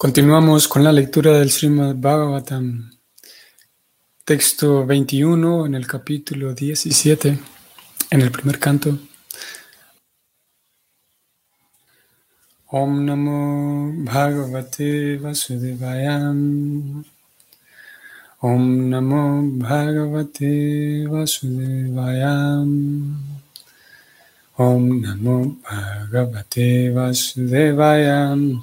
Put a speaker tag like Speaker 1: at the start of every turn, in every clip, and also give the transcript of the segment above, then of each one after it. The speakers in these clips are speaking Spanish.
Speaker 1: Continuamos con la lectura del Srimad Bhagavatam, texto 21 en el capítulo 17, en el primer canto. Om Namo Bhagavate Vasudevayam. Om Namo Bhagavate Vasudevayam. Om Namo Bhagavate Vasudevayam.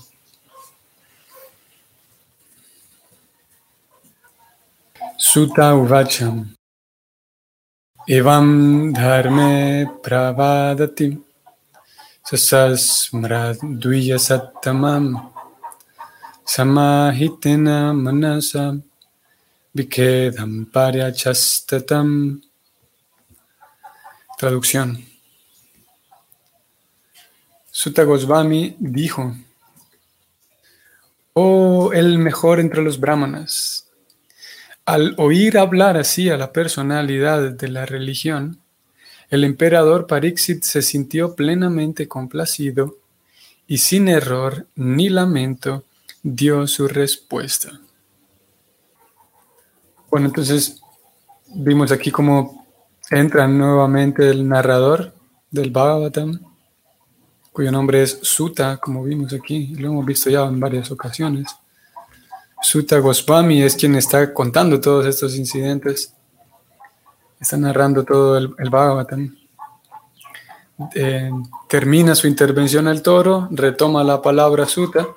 Speaker 1: Sutta Uvacham. Evam Dharme Pravadati. Sasasmradviya Sattamam. Samahitena Manasa. Vikedam Paryachastatam. Traducción. Sutta Goswami dijo Oh, el mejor entre los brahmanas al oír hablar así a la personalidad de la religión, el emperador Parixit se sintió plenamente complacido y sin error ni lamento dio su respuesta. Bueno, entonces vimos aquí cómo entra nuevamente el narrador del Bhagavatam, cuyo nombre es Sutta, como vimos aquí, lo hemos visto ya en varias ocasiones. Sutta Goswami es quien está contando todos estos incidentes. Está narrando todo el, Bhagavatam. Eh, termina su intervención al toro, retoma la palabra Sutta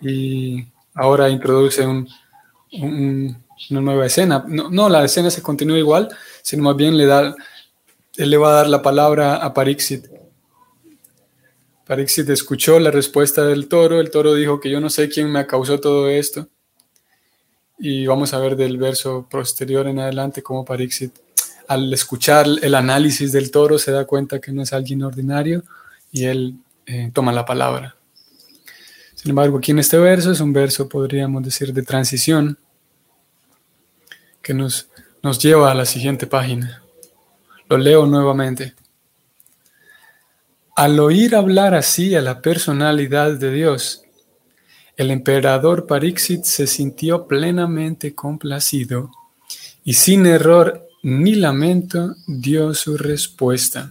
Speaker 1: y ahora introduce una nueva escena. No, la escena se continúa igual, sino más bien le da, él le va a dar la palabra a Pariksit Parixit escuchó la respuesta del toro. El toro dijo que yo no sé quién me causó todo esto. Y vamos a ver del verso posterior en adelante cómo Parixit, al escuchar el análisis del toro, se da cuenta que no es alguien ordinario y él eh, toma la palabra. Sin embargo, aquí en este verso es un verso, podríamos decir, de transición que nos, nos lleva a la siguiente página. Lo leo nuevamente. Al oír hablar así a la personalidad de Dios, el emperador Parixit se sintió plenamente complacido y sin error ni lamento dio su respuesta.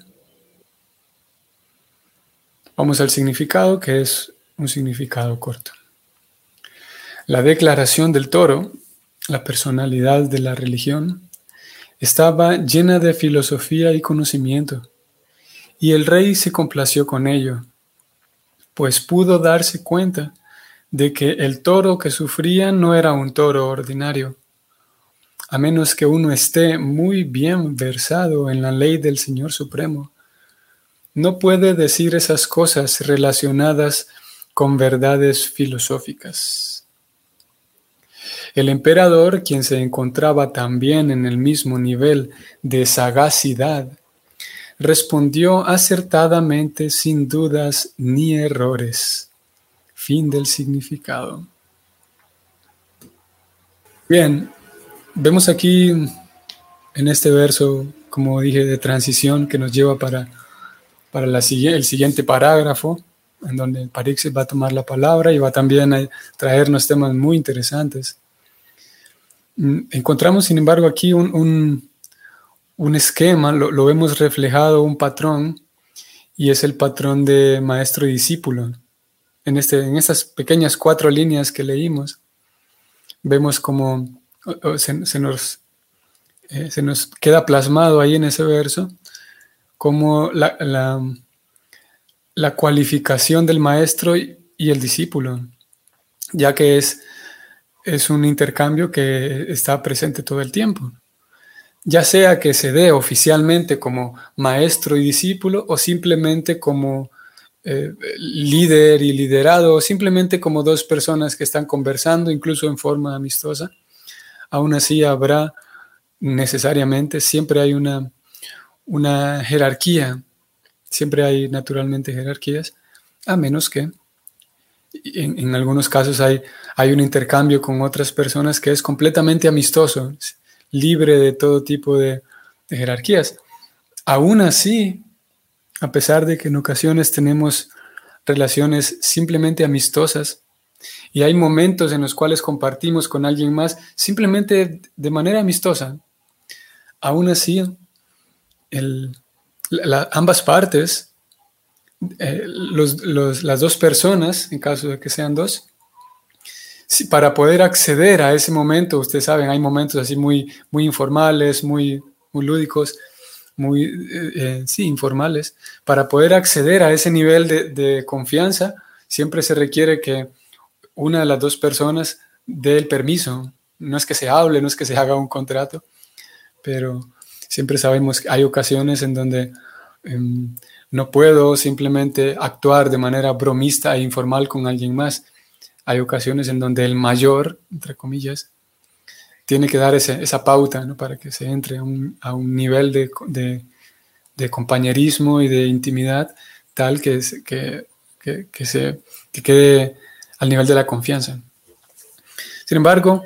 Speaker 1: Vamos al significado, que es un significado corto. La declaración del toro, la personalidad de la religión, estaba llena de filosofía y conocimiento y el rey se complació con ello, pues pudo darse cuenta de que el toro que sufría no era un toro ordinario, a menos que uno esté muy bien versado en la ley del Señor Supremo. No puede decir esas cosas relacionadas con verdades filosóficas. El emperador, quien se encontraba también en el mismo nivel de sagacidad, respondió acertadamente sin dudas ni errores. Fin del significado. Bien, vemos aquí en este verso, como dije, de transición que nos lleva para, para la, el siguiente parágrafo, en donde Parixit va a tomar la palabra y va también a traernos temas muy interesantes. Mm, encontramos, sin embargo, aquí un esquema, lo, vemos reflejado, un patrón, y es el patrón de maestro y discípulo. En, este, en estas pequeñas cuatro líneas que leímos, vemos como se, nos, eh, se nos queda plasmado ahí en ese verso, como la, la, cualificación del maestro y, y, el discípulo, ya que es, es un intercambio que está presente todo el tiempo ya sea que se dé oficialmente como maestro y discípulo o simplemente como eh, líder y liderado o simplemente como dos personas que están conversando incluso en forma amistosa, aún así habrá necesariamente, siempre hay una, una jerarquía, siempre hay naturalmente jerarquías, a menos que en, en, algunos casos hay, hay un intercambio con otras personas que es completamente amistoso libre de todo tipo de, jerarquías. Aún así, a pesar de que en ocasiones tenemos relaciones simplemente amistosas, Y hay momentos en los cuales compartimos con alguien más simplemente de manera amistosa. Aún así, ambas partes, eh, las dos personas, en caso de que sean dos, para poder acceder a ese momento, ustedes saben, hay momentos así muy, muy informales, muy, muy lúdicos, muy, eh, eh, sí, informales. Para poder acceder a ese nivel de, de, confianza, siempre se requiere que una de las dos personas dé el permiso. No es que se hable, no es que se haga un contrato, pero siempre sabemos que hay ocasiones en donde em, no puedo simplemente actuar de manera bromista e informal con alguien más hay ocasiones en donde el mayor, entre comillas, tiene que dar esa pauta ¿no? para que se entre a un, a un nivel de, de, de, compañerismo y de intimidad tal que, que, que, se, que quede al nivel de la confianza. Sin embargo,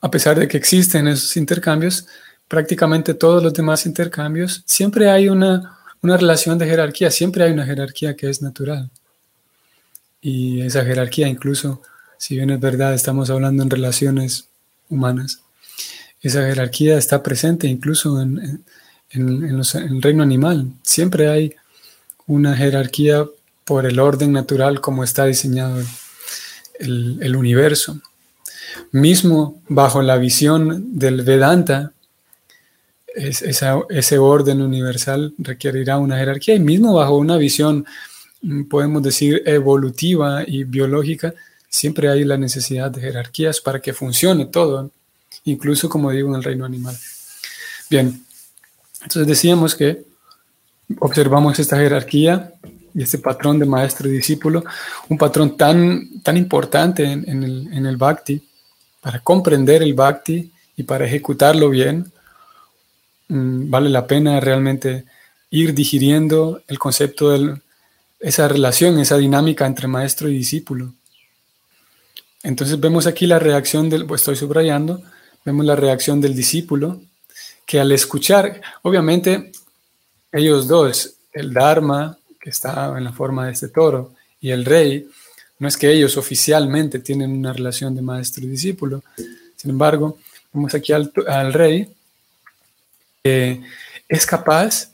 Speaker 1: a pesar de que existen esos intercambios, prácticamente todos los demás intercambios, siempre hay una, una relación de jerarquía, siempre hay una jerarquía que es natural. Y esa jerarquía incluso si bien es verdad, estamos hablando en relaciones humanas, esa jerarquía está presente incluso en, el reino animal. Siempre hay una jerarquía por el orden natural como está diseñado el, universo. Mismo bajo la visión del Vedanta, ese orden universal requerirá una jerarquía y mismo bajo una visión, mm, podemos decir, evolutiva y biológica, Siempre hay la necesidad de jerarquías para que funcione todo, incluso como digo en el reino animal. Bien, entonces decíamos que observamos esta jerarquía y este patrón de maestro y discípulo, un patrón tan, tan importante en, el, en el bhakti, para comprender el bhakti y para ejecutarlo bien, mm, vale la pena realmente ir digiriendo el concepto de esa relación, esa dinámica entre maestro y discípulo. Entonces vemos aquí la reacción del, pues estoy subrayando, vemos la reacción del discípulo, que al escuchar, obviamente ellos dos, el Dharma, que está en la forma de este toro, y el rey, no es que ellos oficialmente tienen una relación de maestro y discípulo, sin embargo, vemos aquí al, rey, que es capaz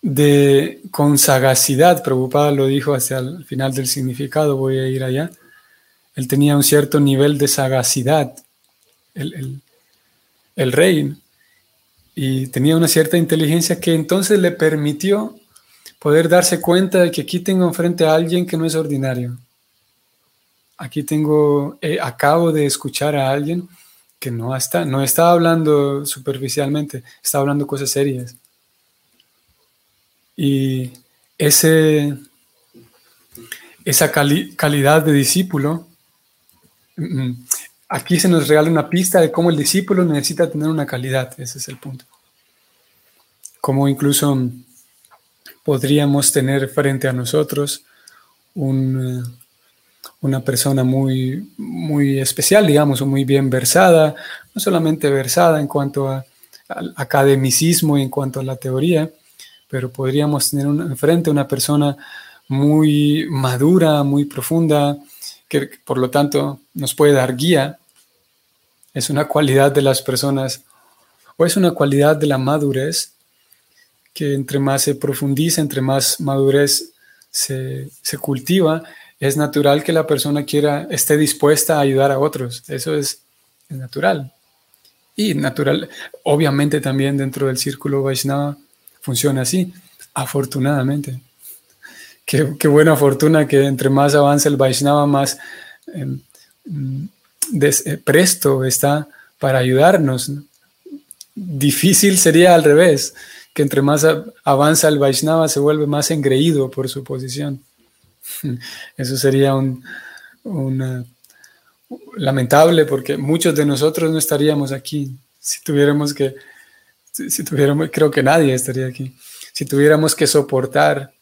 Speaker 1: de, con sagacidad, Prabhupada lo dijo hacia el final del significado, voy a ir allá, él tenía un cierto nivel de sagacidad, el, rey, y tenía una cierta inteligencia que entonces le permitió poder darse cuenta de que aquí tengo enfrente a alguien que no es ordinario. Aquí tengo, eh, acabo de escuchar a alguien que no está, no hablando superficialmente, está hablando cosas serias. Y ese, esa calidad de discípulo Aquí se nos regala una pista de cómo el discípulo necesita tener una calidad, ese es el punto. Cómo incluso podríamos tener frente a nosotros eh, una persona muy, muy especial, digamos, muy bien versada, no solamente versada en cuanto a, al academicismo y en cuanto a la teoría, pero podríamos tener enfrente una persona muy madura, muy profunda, que por lo tanto nos puede dar guía, es una cualidad de las personas o es una cualidad de la madurez que entre más se profundiza, entre más madurez se, cultiva, es natural que la persona quiera, esté dispuesta a ayudar a otros. Eso es, natural. Y natural, obviamente también dentro del círculo Vaishnava funciona así, afortunadamente. Qué, buena fortuna que entre más avanza el Vaishnava, más em, eh, presto está para ayudarnos. Difícil sería al revés, que entre más avanza el Vaishnava se vuelve más engreído por su posición. Eso sería un, lamentable porque muchos de nosotros no estaríamos aquí si tuviéramos que, si tuviéramos, creo que nadie estaría aquí, si tuviéramos que soportar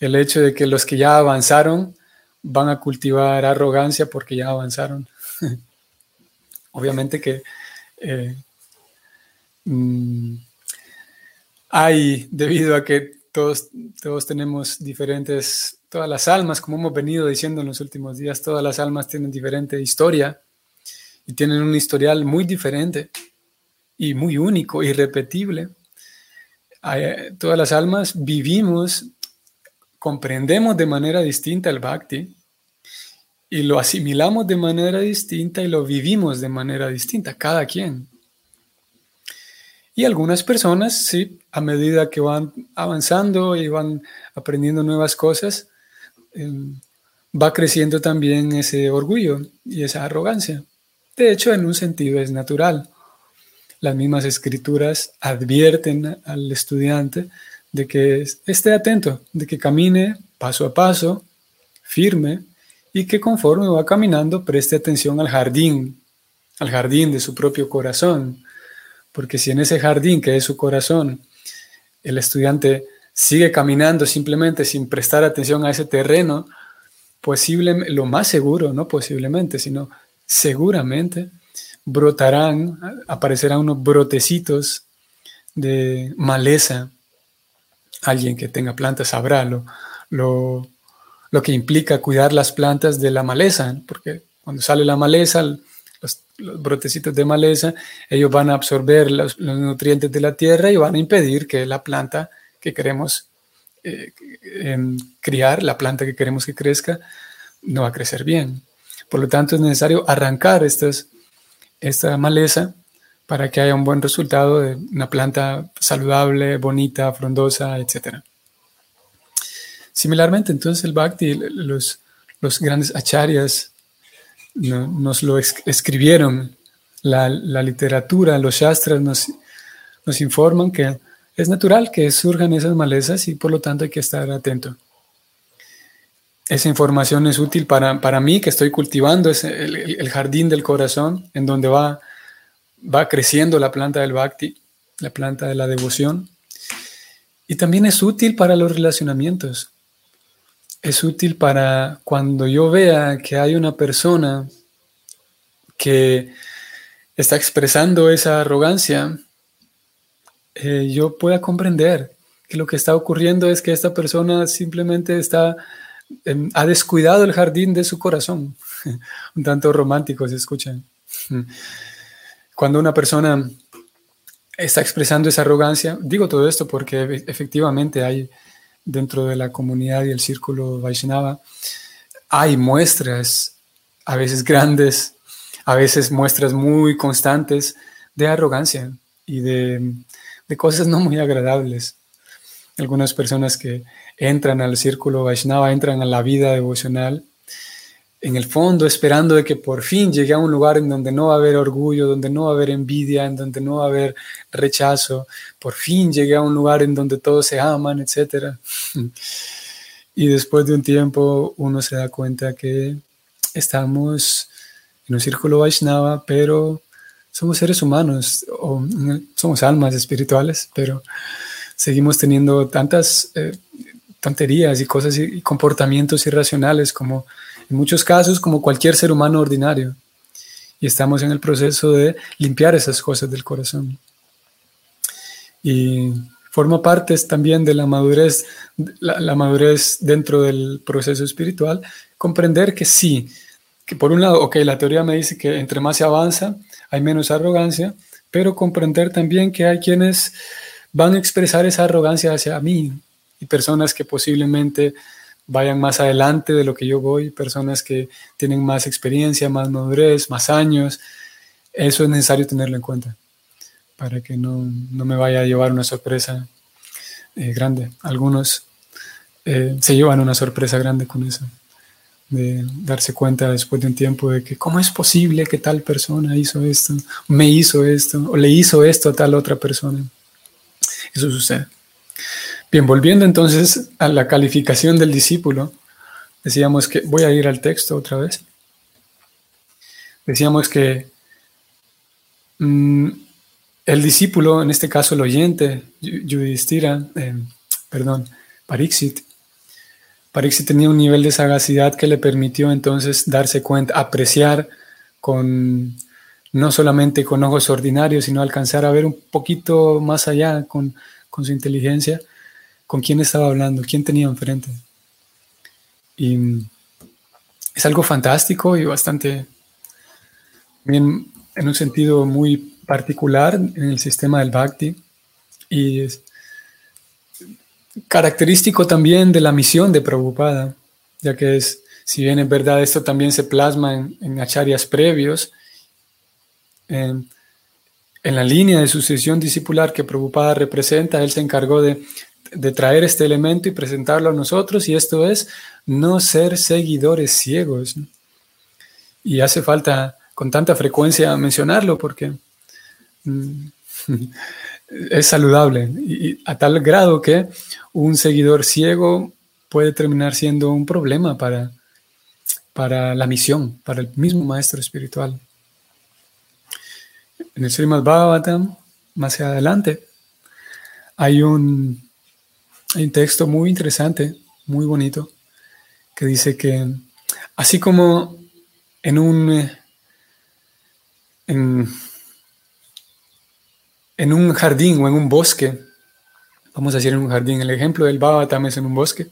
Speaker 1: el hecho de que los que ya avanzaron van a cultivar arrogancia porque ya avanzaron. Obviamente que eh, mm, hay, debido a que todos, todos tenemos diferentes todas las almas, como hemos venido diciendo en los últimos días, todas las almas tienen diferente historia y tienen un historial muy diferente y muy único, irrepetible. Todas las almas vivimos, comprendemos de manera distinta el bhakti y lo asimilamos de manera distinta y lo vivimos de manera distinta, cada quien. Y algunas personas, sí, a medida que van avanzando y van aprendiendo nuevas cosas, em, va creciendo también ese orgullo y esa arrogancia. De hecho, en un sentido es natural. Las mismas escrituras advierten al estudiante de que esté atento, de que camine paso a paso, firme, y que conforme va caminando preste atención al jardín, al jardín de su propio corazón. Porque si en ese jardín que es su corazón, el estudiante sigue caminando simplemente sin prestar atención a ese terreno, posiblemente, lo más seguro, no posiblemente, sino seguramente brotarán, aparecerán unos brotecitos de maleza. Alguien que tenga plantas sabrá lo, lo, lo que implica cuidar las plantas de la maleza, porque cuando sale la maleza, los, brotecitos de maleza, ellos van a absorber los, nutrientes de la tierra y van a impedir que la planta que queremos eh, em, criar, la planta que queremos que crezca, no va a crecer bien. Por lo tanto, es necesario arrancar estas, esta maleza para que haya un buen resultado de una planta saludable, bonita, frondosa, etcétera. Similarmente, entonces el Bhakti, los, los grandes acharyas nos lo escribieron, la, literatura, los shastras nos, nos informan que es natural que surjan esas malezas y por lo tanto hay que estar atento. Esa información es útil para, para mí que estoy cultivando ese, el, jardín del corazón en donde va, va creciendo la planta del bhakti, la planta de la devoción. Y también es útil para los relacionamientos es útil para cuando yo vea que hay una persona que está expresando esa arrogancia, eh, yo pueda comprender que lo que está ocurriendo es que esta persona simplemente está, em, ha descuidado el jardín de su corazón. Un tanto romántico se escuchan. Cuando una persona está expresando esa arrogancia, digo todo esto porque efectivamente hay dentro de la comunidad y el círculo Vaishnava, hay muestras, a veces grandes, a veces muestras muy constantes de arrogancia y de, de cosas no muy agradables. Algunas personas que entran al círculo Vaishnava, entran a la vida devocional, en el fondo esperando de que por fin llegue a un lugar en donde no va a haber orgullo, donde no va a haber envidia, en donde no va a haber rechazo, por fin llegue a un lugar en donde todos se aman, etc. Y después de un tiempo uno se da cuenta que estamos en un círculo Vaishnava, pero somos seres humanos, o somos almas espirituales, pero seguimos teniendo tantas eh, tonterías y cosas y comportamientos irracionales como en muchos casos como cualquier ser humano ordinario. Y estamos en el proceso de limpiar esas cosas del corazón. Y forma parte también de la madurez, la, madurez dentro del proceso espiritual, comprender que sí, que por un lado, ok, la teoría me dice que entre más se avanza, hay menos arrogancia, pero comprender también que hay quienes van a expresar esa arrogancia hacia mí y personas que posiblemente vayan más adelante de lo que yo voy, personas que tienen más experiencia, más madurez, más años. Eso es necesario tenerlo en cuenta para que no, me vaya a llevar una sorpresa eh, grande. Algunos eh, se llevan una sorpresa grande con eso, de darse cuenta después de un tiempo de que cómo es posible que tal persona hizo esto, me hizo esto, o le hizo esto a tal otra persona. Eso sucede. Bien, volviendo entonces a la calificación del discípulo, decíamos que, voy a ir al texto otra vez, decíamos que mm, el discípulo, en este caso el oyente, Yudhishthira, eh, perdón, Parixit, Parixit tenía un nivel de sagacidad que le permitió entonces darse cuenta, apreciar con no solamente con ojos ordinarios, sino alcanzar a ver un poquito más allá con, con su inteligencia con quién estaba hablando, quién tenía enfrente. Y es algo fantástico y bastante, bien, en un sentido muy particular en el sistema del Bhakti. Y es característico también de la misión de Prabhupada, ya que es, si bien es verdad, esto también se plasma en, en acharyas previos, en, en la línea de sucesión discipular que Prabhupada representa, él se encargó de, traer este elemento y presentarlo a nosotros, y esto es no ser seguidores ciegos. Y hace falta con tanta frecuencia mencionarlo porque mm, es saludable, y a tal grado que un seguidor ciego puede terminar siendo un problema para, para la misión, para el mismo maestro espiritual en el Srimad Bhagavatam, más adelante, hay un, texto muy interesante, muy bonito, que dice que así como en un, en, un jardín o en un bosque, vamos a decir en un jardín, el ejemplo del Bhagavatam es en un bosque,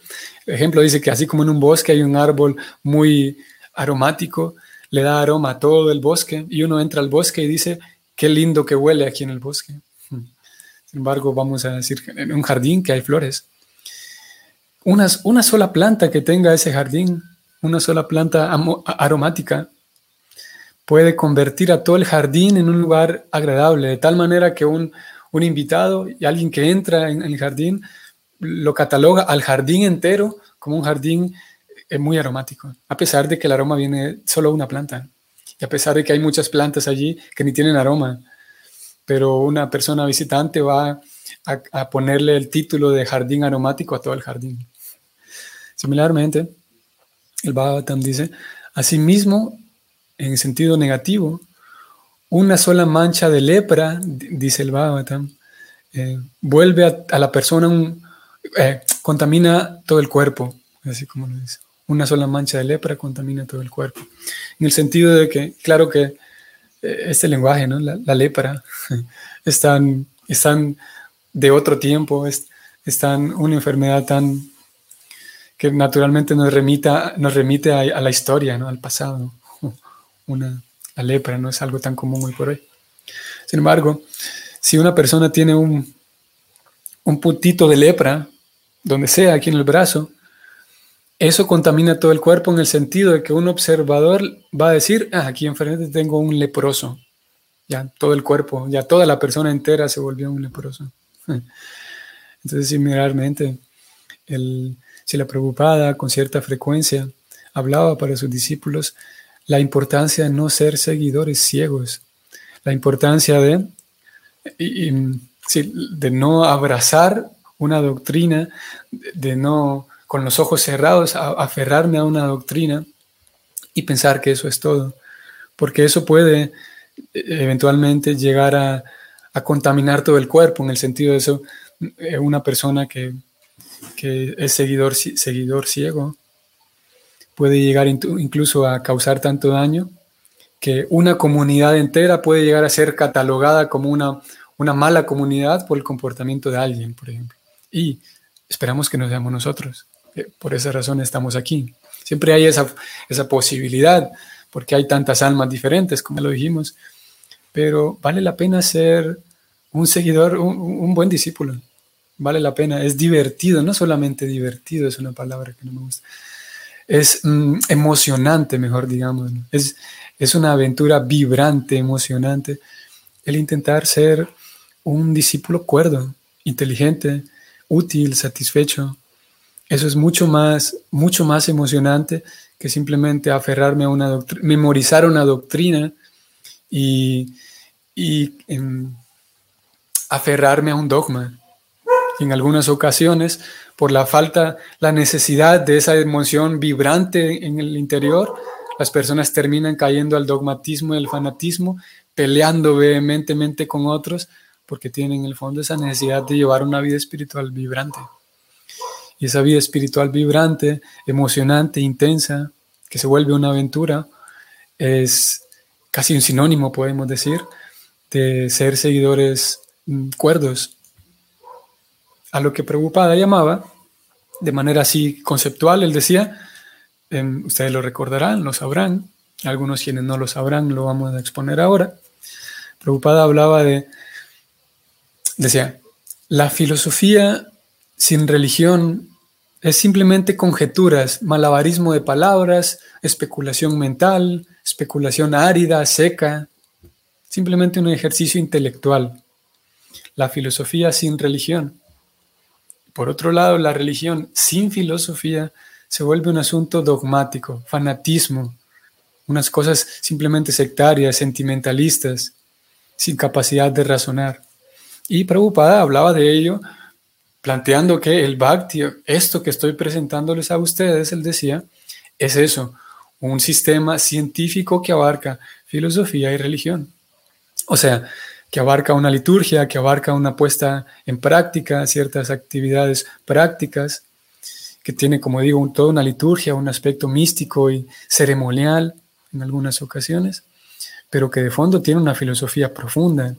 Speaker 1: el ejemplo dice que así como en un bosque hay un árbol muy aromático, le da aroma a todo el bosque y uno entra al bosque y dice, qué lindo que huele aquí en el bosque. Sin embargo, vamos a decir, en un jardín que hay flores. Una, sola planta que tenga ese jardín, una sola planta aromática, puede convertir a todo el jardín en un lugar agradable, de tal manera que un, un invitado y alguien que entra en, el jardín lo cataloga al jardín entero como un jardín eh, muy aromático, a pesar de que el aroma viene solo de una planta. Y a pesar de que hay muchas plantas allí que ni tienen aroma, pero una persona visitante va a, ponerle el título de jardín aromático a todo el jardín. Similarmente, el Bhagavatam dice, asimismo, en sentido negativo, una sola mancha de lepra, dice el Bhagavatam, eh, vuelve a, la persona, eh, contamina todo el cuerpo, así como lo dice una sola mancha de lepra contamina todo el cuerpo. En el sentido de que, claro que este lenguaje, ¿no? la, lepra, están, están de otro tiempo, es, están una enfermedad tan que naturalmente nos, remita, nos remite a, la historia, ¿no? al pasado. Una, la lepra no es algo tan común hoy por hoy. Sin embargo, si una persona tiene un, un puntito de lepra, donde sea, aquí en el brazo, eso contamina todo el cuerpo en el sentido de que un observador va a decir, ah, aquí enfrente tengo un leproso. Ya todo el cuerpo, ya toda la persona entera se volvió un leproso. Entonces, similarmente, el, si la preocupada con cierta frecuencia hablaba para sus discípulos la importancia de no ser seguidores ciegos, la importancia de, de no abrazar una doctrina, de no con los ojos cerrados, a, aferrarme a una doctrina y pensar que eso es todo, porque eso puede eh, eventualmente llegar a, contaminar todo el cuerpo, en el sentido de eso, eh, una persona que, es seguidor, seguidor ciego puede llegar incluso a causar tanto daño que una comunidad entera puede llegar a ser catalogada como una, una mala comunidad por el comportamiento de alguien, por ejemplo. Y esperamos que no seamos nosotros por esa razón estamos aquí. Siempre hay esa, esa posibilidad, porque hay tantas almas diferentes, como lo dijimos, pero vale la pena ser un seguidor, un, buen discípulo. Vale la pena, es divertido, no solamente divertido, es una palabra que no me gusta. Es mm, emocionante, mejor digamos. Es, es una aventura vibrante, emocionante, el intentar ser un discípulo cuerdo, inteligente, útil, satisfecho, eso es mucho más, mucho más emocionante que simplemente aferrarme a una doctrina, memorizar una doctrina y, em, aferrarme a un dogma. en algunas ocasiones, por la falta, la necesidad de esa emoción vibrante en el interior, las personas terminan cayendo al dogmatismo y al fanatismo, peleando vehementemente con otros, porque tienen en el fondo esa necesidad de llevar una vida espiritual vibrante. Y esa vida espiritual vibrante, emocionante, intensa, que se vuelve una aventura, es casi un sinónimo, podemos decir, de ser seguidores mm, cuerdos. A lo que Preocupada llamaba, de manera así conceptual, él decía, em, ustedes lo recordarán, lo sabrán, algunos quienes no lo sabrán lo vamos a exponer ahora. Preocupada hablaba de, decía, la filosofía sin religión es simplemente conjeturas, malabarismo de palabras, especulación mental, especulación árida, seca, simplemente un ejercicio intelectual. La filosofía sin religión. Por otro lado, la religión sin filosofía se vuelve un asunto dogmático, fanatismo, unas cosas simplemente sectarias, sentimentalistas, sin capacidad de razonar. Y Prabhupada hablaba de ello, planteando que el Bhakti, esto que estoy presentándoles a ustedes, él decía, es eso, un sistema científico que abarca filosofía y religión. O sea, que abarca una liturgia, que abarca una puesta en práctica, ciertas actividades prácticas, que tiene, como digo, toda una liturgia, un aspecto místico y ceremonial en algunas ocasiones, pero que de fondo tiene una filosofía profunda.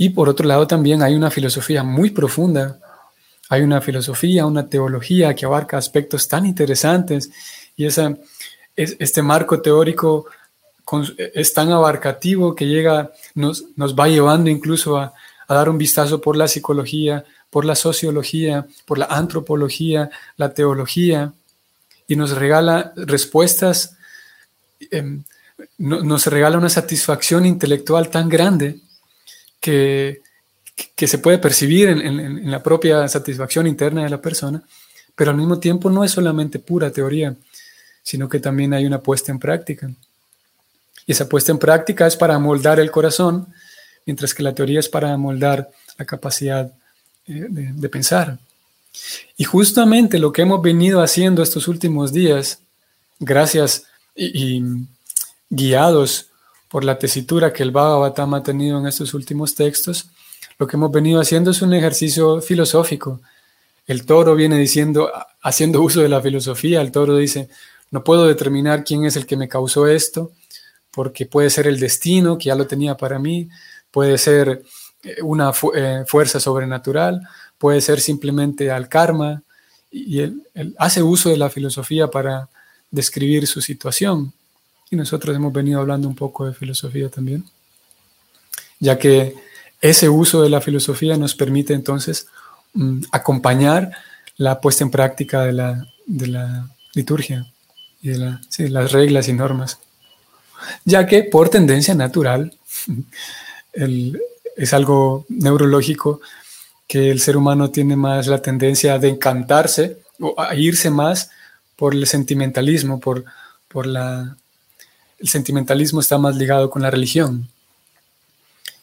Speaker 1: Y por otro lado también hay una filosofía muy profunda, hay una filosofía, una teología que abarca aspectos tan interesantes y esa, este marco teórico es tan abarcativo que llega, nos, nos va llevando incluso a, a, dar un vistazo por la psicología, por la sociología, por la antropología, la teología, y nos regala respuestas, eh, nos regala una satisfacción intelectual tan grande que, que se puede percibir en, en, la propia satisfacción interna de la persona, pero al mismo tiempo no es solamente pura teoría, sino que también hay una puesta en práctica. Y esa puesta en práctica es para moldar el corazón, mientras que la teoría es para moldar la capacidad eh, de, pensar. Y justamente lo que hemos venido haciendo estos últimos días, gracias y, guiados por la tesitura que el Bhagavatam ha tenido en estos últimos textos, lo que hemos venido haciendo es un ejercicio filosófico. El toro viene diciendo, haciendo uso de la filosofía, el toro dice, no puedo determinar quién es el que me causó esto, porque puede ser el destino que ya lo tenía para mí, puede ser eh, una eh, fuerza sobrenatural, puede ser simplemente al karma, y él, hace uso de la filosofía para describir su situación. Y nosotros hemos venido hablando un poco de filosofía también, ya que ese uso de la filosofía nos permite entonces mm, acompañar la puesta en práctica de la, de la liturgia y de las reglas y normas ya que por tendencia natural es algo neurológico que el ser humano tiene más la tendencia de encantarse o a irse más por el sentimentalismo, por, por la... El sentimentalismo está más ligado con la religión.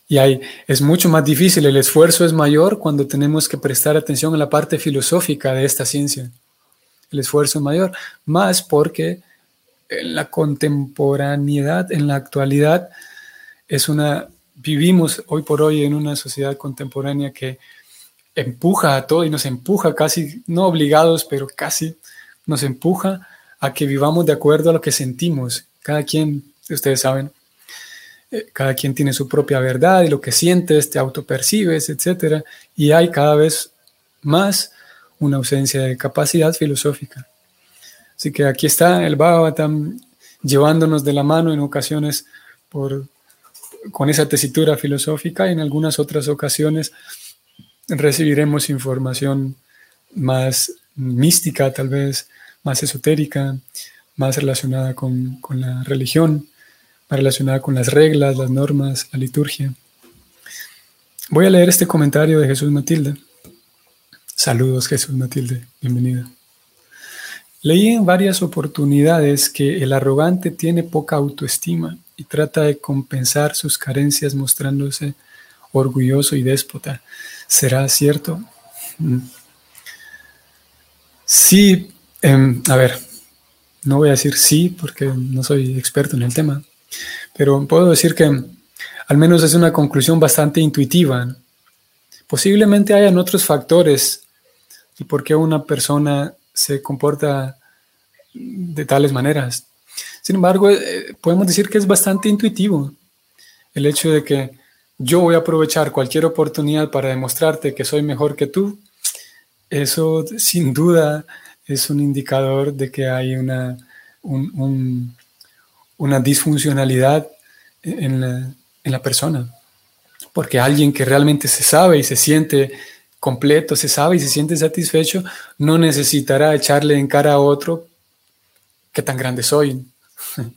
Speaker 1: Y hay, es mucho más difícil, el esfuerzo es mayor cuando tenemos que prestar atención a la parte filosófica de esta ciencia. El esfuerzo es mayor, más porque en la contemporaneidad, en la actualidad, es una, vivimos hoy por hoy en una sociedad contemporánea que empuja a todo y nos empuja casi, no obligados, pero casi nos empuja a que vivamos de acuerdo a lo que sentimos. Cada quien, ustedes saben, eh, cada quien tiene su propia verdad y lo que sientes, te autopercibes, etc. Y hay cada vez más una ausencia de capacidad filosófica. Así que aquí está el Bhagavatam llevándonos de la mano en ocasiones por, con esa tesitura filosófica y en algunas otras ocasiones recibiremos información más mística, tal vez más esotérica, más relacionada con, con la religión, más relacionada con las reglas, las normas, la liturgia. Voy a leer este comentario de Jesús Matilde. Saludos Jesús Matilde, bienvenida. Leí en varias oportunidades que el arrogante tiene poca autoestima y trata de compensar sus carencias mostrándose orgulloso y déspota. ¿Será cierto? Mm. Sí, em, a ver, no voy a decir sí porque no soy experto en el tema, pero puedo decir que al menos es una conclusión bastante intuitiva. Posiblemente hayan otros factores y por qué una persona se comporta de tales maneras. Sin embargo, eh, podemos decir que es bastante intuitivo el hecho de que yo voy a aprovechar cualquier oportunidad para demostrarte que soy mejor que tú. Eso sin duda es un indicador de que hay una, una disfuncionalidad en la, en la persona. Porque alguien que realmente se sabe y se siente completo, se sabe y se siente satisfecho, no necesitará echarle en cara a otro qué tan grande soy.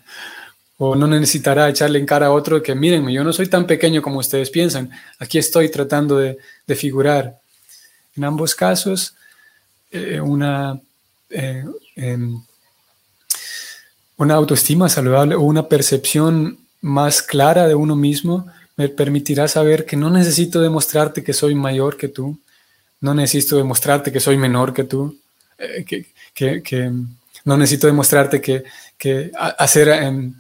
Speaker 1: o no necesitará echarle en cara a otro que mírenme, yo no soy tan pequeño como ustedes piensan, aquí estoy tratando de, figurar. En ambos casos, eh, una, eh, una autoestima saludable o una percepción más clara de uno mismo me permitirá saber que no necesito demostrarte que soy mayor que tú, no necesito demostrarte que soy menor que tú, eh, que, no necesito demostrarte que, hacer em,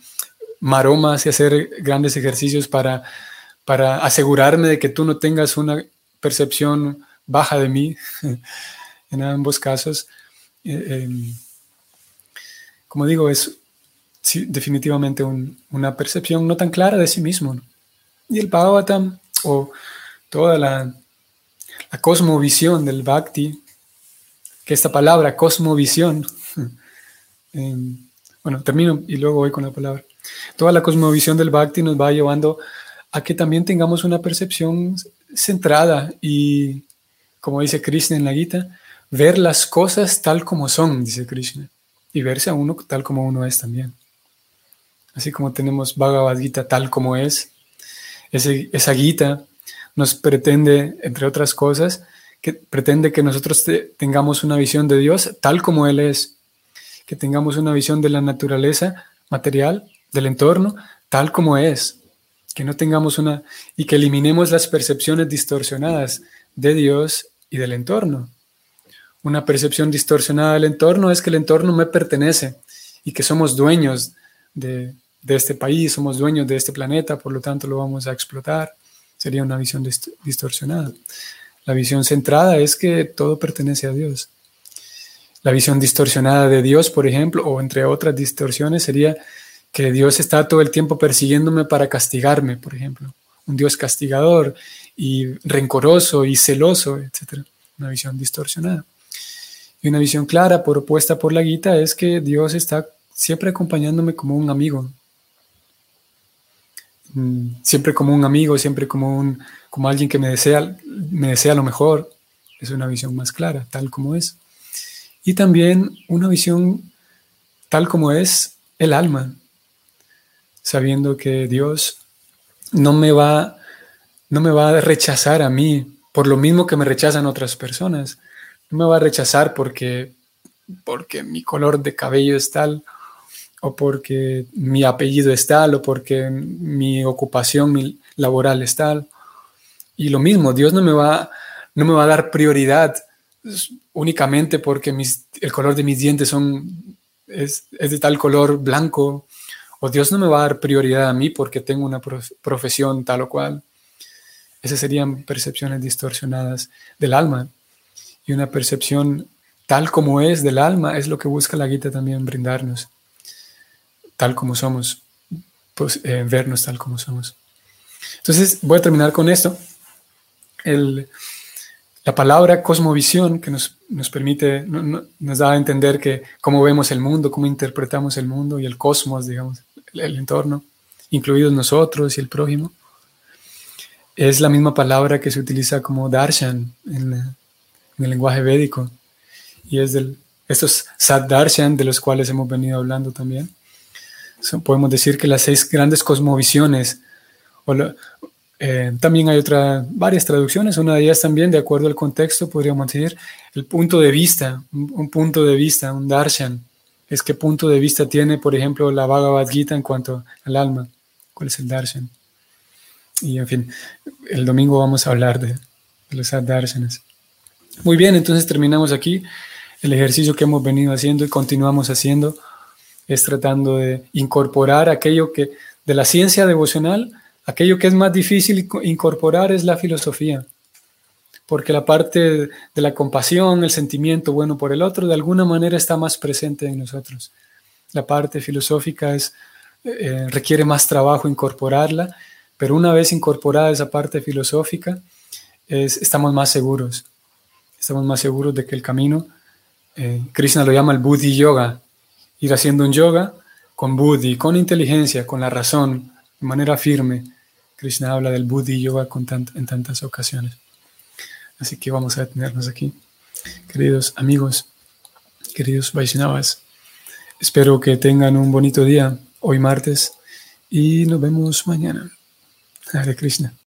Speaker 1: maromas y hacer grandes ejercicios para, para asegurarme de que tú no tengas una percepción baja de mí en ambos casos. Eh, em, como digo, es definitivamente una percepción no tan clara de sí mismo. Y el Bhagavatam, o toda la, cosmovisión del Bhakti, que esta palabra, cosmovisión, em, bueno, termino y luego voy con la palabra. Toda la cosmovisión del Bhakti nos va llevando a que también tengamos una percepción centrada y, como dice Krishna en la Gita, ver las cosas tal como son, dice Krishna, y verse a uno tal como uno es también. Así como tenemos Bhagavad Gita tal como es, esa Gita nos pretende, entre otras cosas, que pretende que nosotros tengamos una visión de Dios tal como Él es, que tengamos una visión de la naturaleza material, del entorno, tal como es, que no tengamos una y que eliminemos las percepciones distorsionadas de Dios y del entorno. Una percepción distorsionada del entorno es que el entorno me pertenece y que somos dueños de, este país, somos dueños de este planeta, por lo tanto lo vamos a explotar. Sería una visión distorsionada. La visión centrada es que todo pertenece a Dios. La visión distorsionada de Dios, por ejemplo, o entre otras distorsiones, sería que Dios está todo el tiempo persiguiéndome para castigarme, por ejemplo. Un Dios castigador y rencoroso y celoso, etc. Una visión distorsionada. Y una visión clara, propuesta por la Gita, es que Dios está siempre acompañándome como un amigo, Mm, siempre como un amigo, siempre como, un, como alguien que me desea, me desea lo mejor. Es una visión más clara, tal como es. Y también una visión tal como es el alma, sabiendo que Dios no me va, no me va a rechazar a mí por lo mismo que me rechazan otras personas. No me va a rechazar porque, porque mi color de cabello es tal o porque mi apellido es tal, o porque mi ocupación laboral es tal. Y lo mismo, Dios no me va, no me va a dar prioridad únicamente porque el color de mis dientes son, es, de tal color blanco, o Dios no me va a dar prioridad a mí porque tengo una profesión tal o cual. Esas serían percepciones distorsionadas del alma. Y una percepción tal como es del alma es lo que busca la Gita también brindarnos tal como somos, pues, eh, vernos tal como somos. Entonces, voy a terminar con esto. la palabra cosmovisión que nos, nos permite, nos da a entender que cómo vemos el mundo, cómo interpretamos el mundo y el cosmos, digamos, el, entorno, incluidos nosotros y el prójimo, es la misma palabra que se utiliza como darshan en, en el lenguaje védico. Y es de estos sad darshan de los cuales hemos venido hablando también podemos decir que las seis grandes cosmovisiones, eh, también hay otra, varias traducciones, una de ellas también, de acuerdo al contexto, podríamos decir, el punto de vista, un, punto de vista, un darshan, es qué punto de vista tiene, por ejemplo, la Bhagavad Gita en cuanto al alma, cuál es el darshan. Y en fin, el domingo vamos a hablar de, de los darshanas. Muy bien, entonces terminamos aquí el ejercicio que hemos venido haciendo y continuamos haciendo es tratando de incorporar aquello que de la ciencia devocional, aquello que es más difícil incorporar es la filosofía, porque la parte de la compasión, el sentimiento bueno por el otro, de alguna manera está más presente en nosotros. La parte filosófica es, eh, requiere más trabajo incorporarla, pero una vez incorporada esa parte filosófica, estamos más seguros. Estamos más seguros de que el camino Eh, Krishna lo llama el Buddhi Yoga, ir haciendo un yoga con Buddhi, con inteligencia, con la razón, de manera firme. Krishna habla del Buddhi Yoga en tantas ocasiones. Así que vamos a detenernos aquí. Queridos amigos, queridos Vaishnavas, espero que tengan un bonito día hoy martes y nos vemos mañana. Hare Krishna.